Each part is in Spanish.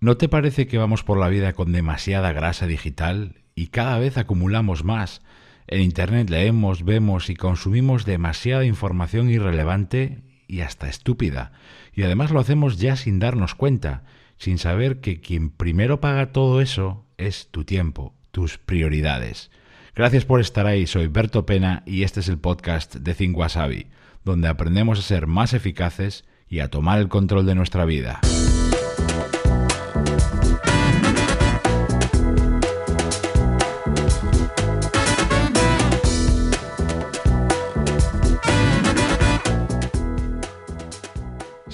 ¿No te parece que vamos por la vida con demasiada grasa digital y cada vez acumulamos más? En Internet leemos, vemos y consumimos demasiada información irrelevante y hasta estúpida. Y además lo hacemos ya sin darnos cuenta, sin saber que quien primero paga todo eso es tu tiempo, tus prioridades. Gracias por estar ahí, soy Berto Pena y este es el podcast de Think donde aprendemos a ser más eficaces y a tomar el control de nuestra vida.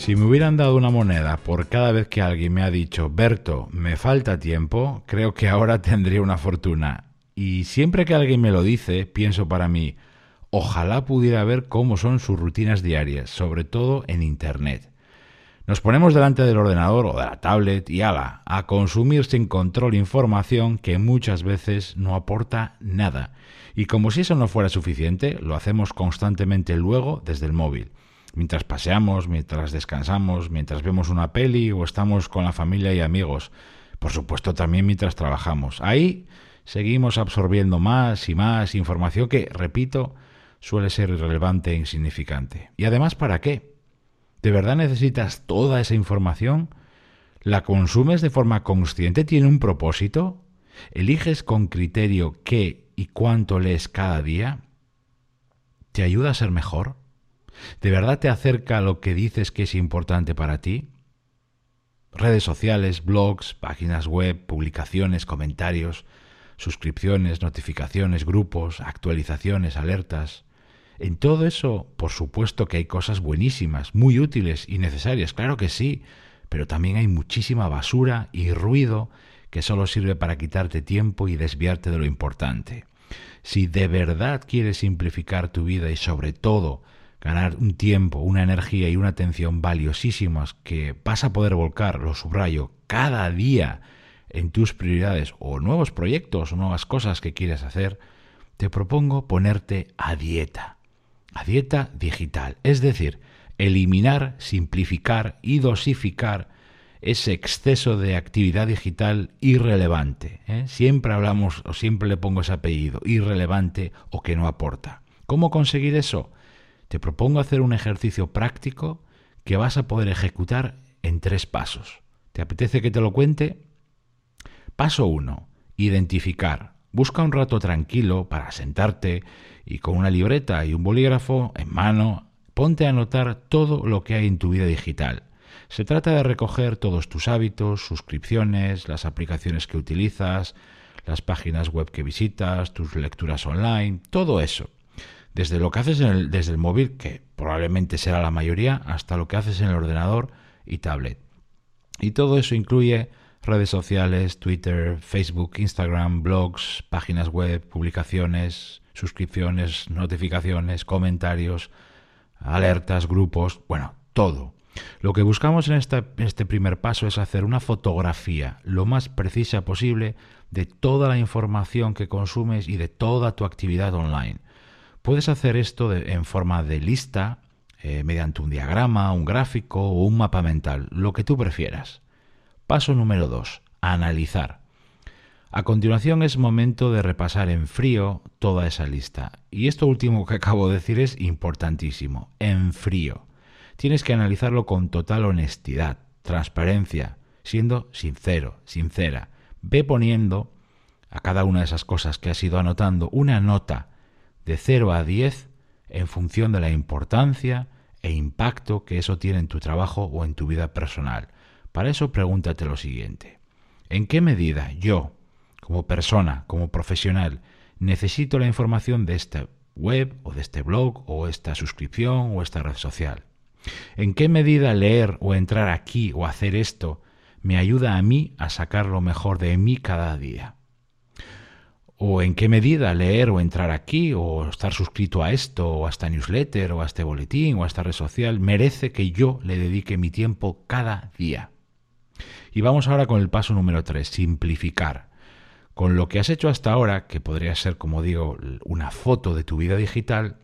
Si me hubieran dado una moneda por cada vez que alguien me ha dicho, Berto, me falta tiempo, creo que ahora tendría una fortuna. Y siempre que alguien me lo dice, pienso para mí, ojalá pudiera ver cómo son sus rutinas diarias, sobre todo en Internet. Nos ponemos delante del ordenador o de la tablet y ala, a consumir sin control información que muchas veces no aporta nada. Y como si eso no fuera suficiente, lo hacemos constantemente luego desde el móvil mientras paseamos, mientras descansamos, mientras vemos una peli o estamos con la familia y amigos. Por supuesto también mientras trabajamos. Ahí seguimos absorbiendo más y más información que, repito, suele ser irrelevante e insignificante. Y además, ¿para qué? ¿De verdad necesitas toda esa información? ¿La consumes de forma consciente? ¿Tiene un propósito? ¿Eliges con criterio qué y cuánto lees cada día? ¿Te ayuda a ser mejor? ¿De verdad te acerca lo que dices que es importante para ti? Redes sociales, blogs, páginas web, publicaciones, comentarios, suscripciones, notificaciones, grupos, actualizaciones, alertas. En todo eso, por supuesto que hay cosas buenísimas, muy útiles y necesarias, claro que sí, pero también hay muchísima basura y ruido que solo sirve para quitarte tiempo y desviarte de lo importante. Si de verdad quieres simplificar tu vida y sobre todo ganar un tiempo, una energía y una atención valiosísimas que vas a poder volcar, lo subrayo, cada día en tus prioridades o nuevos proyectos o nuevas cosas que quieres hacer, te propongo ponerte a dieta, a dieta digital, es decir, eliminar, simplificar y dosificar ese exceso de actividad digital irrelevante. ¿eh? Siempre hablamos o siempre le pongo ese apellido, irrelevante o que no aporta. ¿Cómo conseguir eso? Te propongo hacer un ejercicio práctico que vas a poder ejecutar en tres pasos. ¿Te apetece que te lo cuente? Paso 1. Identificar. Busca un rato tranquilo para sentarte y con una libreta y un bolígrafo en mano, ponte a anotar todo lo que hay en tu vida digital. Se trata de recoger todos tus hábitos, suscripciones, las aplicaciones que utilizas, las páginas web que visitas, tus lecturas online, todo eso desde lo que haces desde el móvil, que probablemente será la mayoría, hasta lo que haces en el ordenador y tablet. Y todo eso incluye redes sociales, Twitter, Facebook, Instagram, blogs, páginas web, publicaciones, suscripciones, notificaciones, comentarios, alertas, grupos, bueno, todo. Lo que buscamos en este, primer paso es hacer una fotografía lo más precisa posible de toda la información que consumes y de toda tu actividad online. Puedes hacer esto en forma de lista, eh, mediante un diagrama, un gráfico o un mapa mental, lo que tú prefieras. Paso número 2. Analizar. A continuación es momento de repasar en frío toda esa lista. Y esto último que acabo de decir es importantísimo, en frío. Tienes que analizarlo con total honestidad, transparencia, siendo sincero, sincera. Ve poniendo a cada una de esas cosas que has ido anotando una nota de 0 a 10 en función de la importancia e impacto que eso tiene en tu trabajo o en tu vida personal. Para eso pregúntate lo siguiente. ¿En qué medida yo, como persona, como profesional, necesito la información de esta web o de este blog o esta suscripción o esta red social? ¿En qué medida leer o entrar aquí o hacer esto me ayuda a mí a sacar lo mejor de mí cada día? O en qué medida leer o entrar aquí o estar suscrito a esto o a esta newsletter o a este boletín o a esta red social merece que yo le dedique mi tiempo cada día. Y vamos ahora con el paso número 3, simplificar. Con lo que has hecho hasta ahora, que podría ser, como digo, una foto de tu vida digital,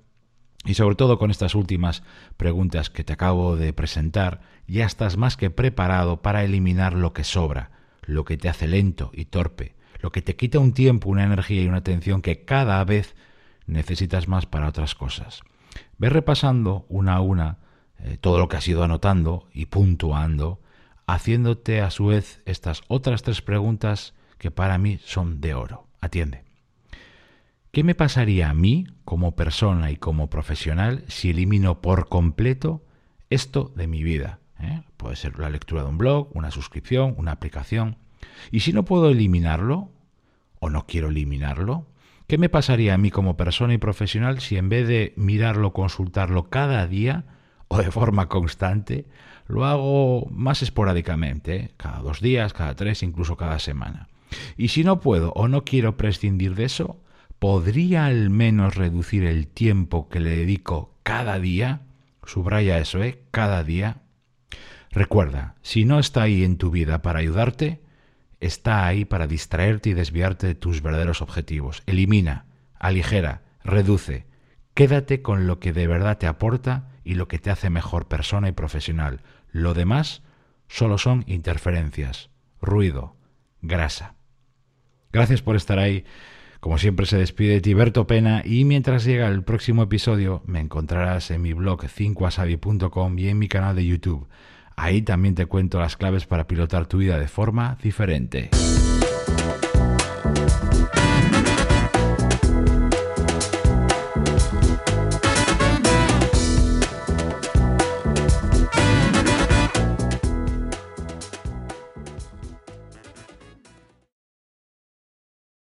Y sobre todo con estas últimas preguntas que te acabo de presentar, ya estás más que preparado para eliminar lo que sobra, lo que te hace lento y torpe, lo que te quita un tiempo, una energía y una atención que cada vez necesitas más para otras cosas. Ve repasando una a una eh, todo lo que has ido anotando y puntuando, haciéndote a su vez estas otras tres preguntas que para mí son de oro. Atiende. ¿Qué me pasaría a mí como persona y como profesional si elimino por completo esto de mi vida? ¿Eh? Puede ser la lectura de un blog, una suscripción, una aplicación. Y si no puedo eliminarlo, o no quiero eliminarlo, ¿qué me pasaría a mí como persona y profesional si en vez de mirarlo, consultarlo cada día o de forma constante, lo hago más esporádicamente, ¿eh? cada dos días, cada tres, incluso cada semana? Y si no puedo o no quiero prescindir de eso, ¿podría al menos reducir el tiempo que le dedico cada día? Subraya eso, ¿eh? Cada día. Recuerda, si no está ahí en tu vida para ayudarte, está ahí para distraerte y desviarte de tus verdaderos objetivos. Elimina, aligera, reduce. Quédate con lo que de verdad te aporta y lo que te hace mejor persona y profesional. Lo demás solo son interferencias, ruido, grasa. Gracias por estar ahí. Como siempre se despide Tiberto Pena y mientras llega el próximo episodio me encontrarás en mi blog 5asabi.com y en mi canal de YouTube. Ahí también te cuento las claves para pilotar tu vida de forma diferente.